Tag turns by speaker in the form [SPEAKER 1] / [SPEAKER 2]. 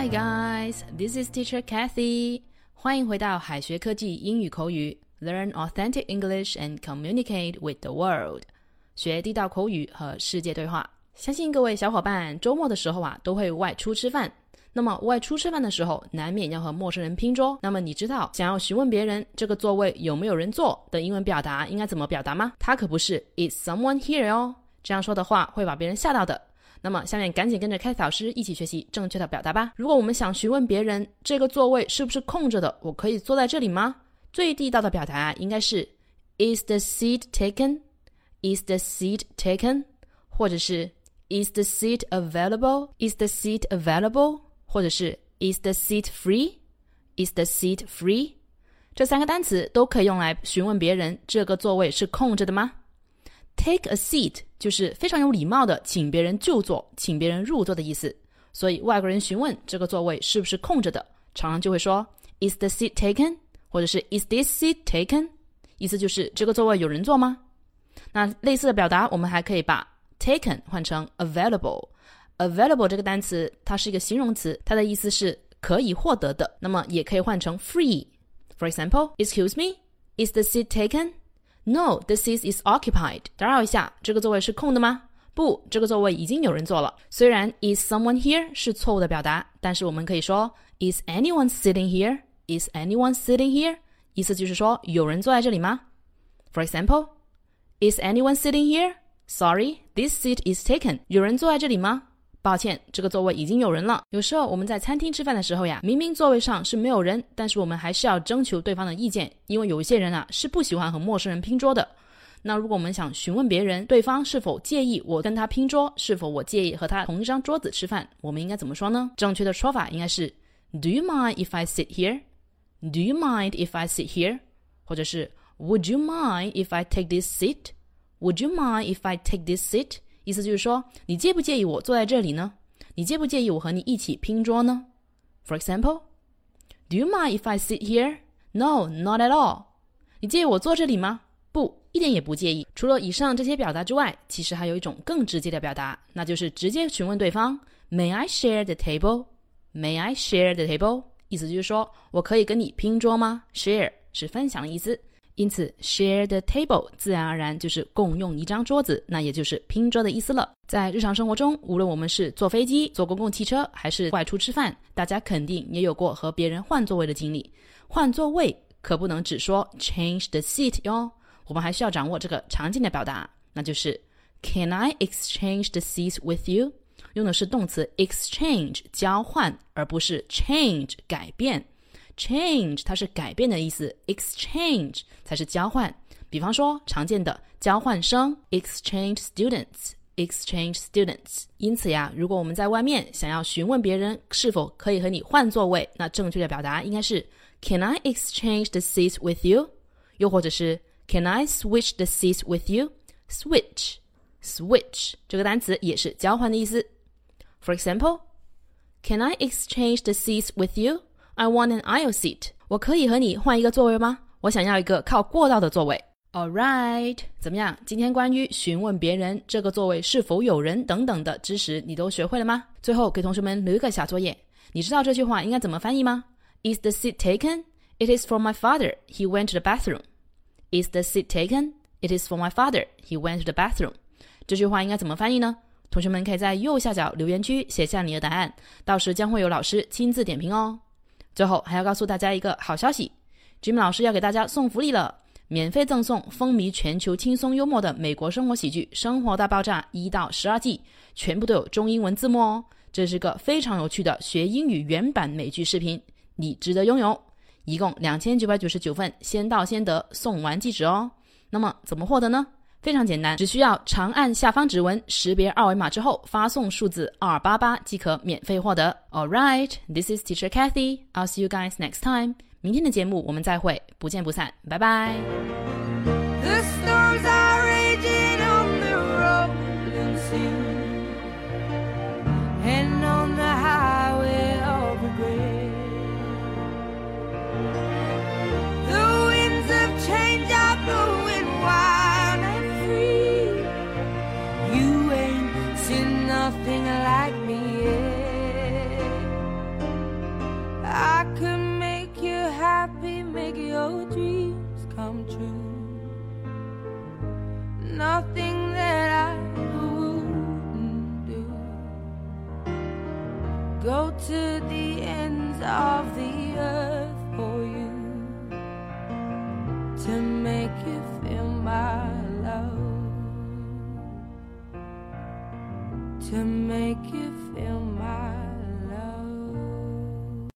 [SPEAKER 1] Hi guys, this is Teacher Kathy. 欢迎回到海学科技英语口语，Learn authentic English and communicate with the world. 学地道口语和世界对话。相信各位小伙伴周末的时候啊，都会外出吃饭。那么外出吃饭的时候，难免要和陌生人拼桌。那么你知道想要询问别人这个座位有没有人坐的英文表达应该怎么表达吗？它可不是 Is someone here 哦，这样说的话会把别人吓到的。那么下面赶紧跟着凯 a 老师一起学习正确的表达吧。如果我们想询问别人这个座位是不是空着的，我可以坐在这里吗？最地道的表达，应该是 Is the seat taken？Is the seat taken？或者是 Is the seat available？Is the seat available？或者是 Is the seat free？Is the seat free？这三个单词都可以用来询问别人这个座位是空着的吗？Take a seat 就是非常有礼貌的请别人就坐，请别人入座的意思。所以外国人询问这个座位是不是空着的，常常就会说 Is the seat taken？或者是 Is this seat taken？意思就是这个座位有人坐吗？那类似的表达，我们还可以把 taken 换成 available。available 这个单词它是一个形容词，它的意思是可以获得的。那么也可以换成 free。For example，Excuse me，Is the seat taken？No, this seat is occupied. 打扰一下，这个座位是空的吗？不，这个座位已经有人坐了。虽然 is someone here 是错误的表达，但是我们可以说 is anyone sitting here? Is anyone sitting here? 意思就是说有人坐在这里吗？For example, is anyone sitting here? Sorry, this seat is taken. 有人坐在这里吗？抱歉，这个座位已经有人了。有时候我们在餐厅吃饭的时候呀，明明座位上是没有人，但是我们还是要征求对方的意见，因为有一些人啊是不喜欢和陌生人拼桌的。那如果我们想询问别人对方是否介意我跟他拼桌，是否我介意和他同一张桌子吃饭，我们应该怎么说呢？正确的说法应该是 Do you mind if I sit here? Do you mind if I sit here? 或者是 Would you mind if I take this seat? Would you mind if I take this seat? 意思就是说，你介不介意我坐在这里呢？你介不介意我和你一起拼桌呢？For example, Do you mind if I sit here? No, not at all. 你介意我坐这里吗？不，一点也不介意。除了以上这些表达之外，其实还有一种更直接的表达，那就是直接询问对方：May I share the table? May I share the table? 意思就是说我可以跟你拼桌吗？Share 是分享的意思。因此，share the table 自然而然就是共用一张桌子，那也就是拼桌的意思了。在日常生活中，无论我们是坐飞机、坐公共汽车，还是外出吃饭，大家肯定也有过和别人换座位的经历。换座位可不能只说 change the seat 哟，我们还需要掌握这个常见的表达，那就是 Can I exchange the seat with you？用的是动词 exchange 交换，而不是 change 改变。Change 它是改变的意思，exchange 才是交换。比方说常见的交换生，exchange students，exchange students。因此呀，如果我们在外面想要询问别人是否可以和你换座位，那正确的表达应该是 Can I exchange the seats with you？又或者是 Can I switch the seats with you？Switch，switch 这个单词也是交换的意思。For example，Can I exchange the seats with I want an aisle seat。我可以和你换一个座位吗？我想要一个靠过道的座位。All right，怎么样？今天关于询问别人这个座位是否有人等等的知识，你都学会了吗？最后给同学们留一个小作业，你知道这句话应该怎么翻译吗？Is the seat taken? It is for my father. He went to the bathroom. Is the seat taken? It is for my father. He went to the bathroom. 这句话应该怎么翻译呢？同学们可以在右下角留言区写下你的答案，到时将会有老师亲自点评哦。最后还要告诉大家一个好消息，Jimmy 老师要给大家送福利了，免费赠送风靡全球、轻松幽默的美国生活喜剧《生活大爆炸》一到十二季，全部都有中英文字幕哦。这是个非常有趣的学英语原版美剧视频，你值得拥有。一共两千九百九十九份，先到先得，送完即止哦。那么怎么获得呢？非常简单，只需要长按下方指纹识别二维码之后，发送数字二八八即可免费获得。All right, this is Teacher Kathy. I'll see you guys next time. 明天的节目我们再会，不见不散，拜拜。
[SPEAKER 2] go to the ends of the earth for you to make you feel my love, to make you.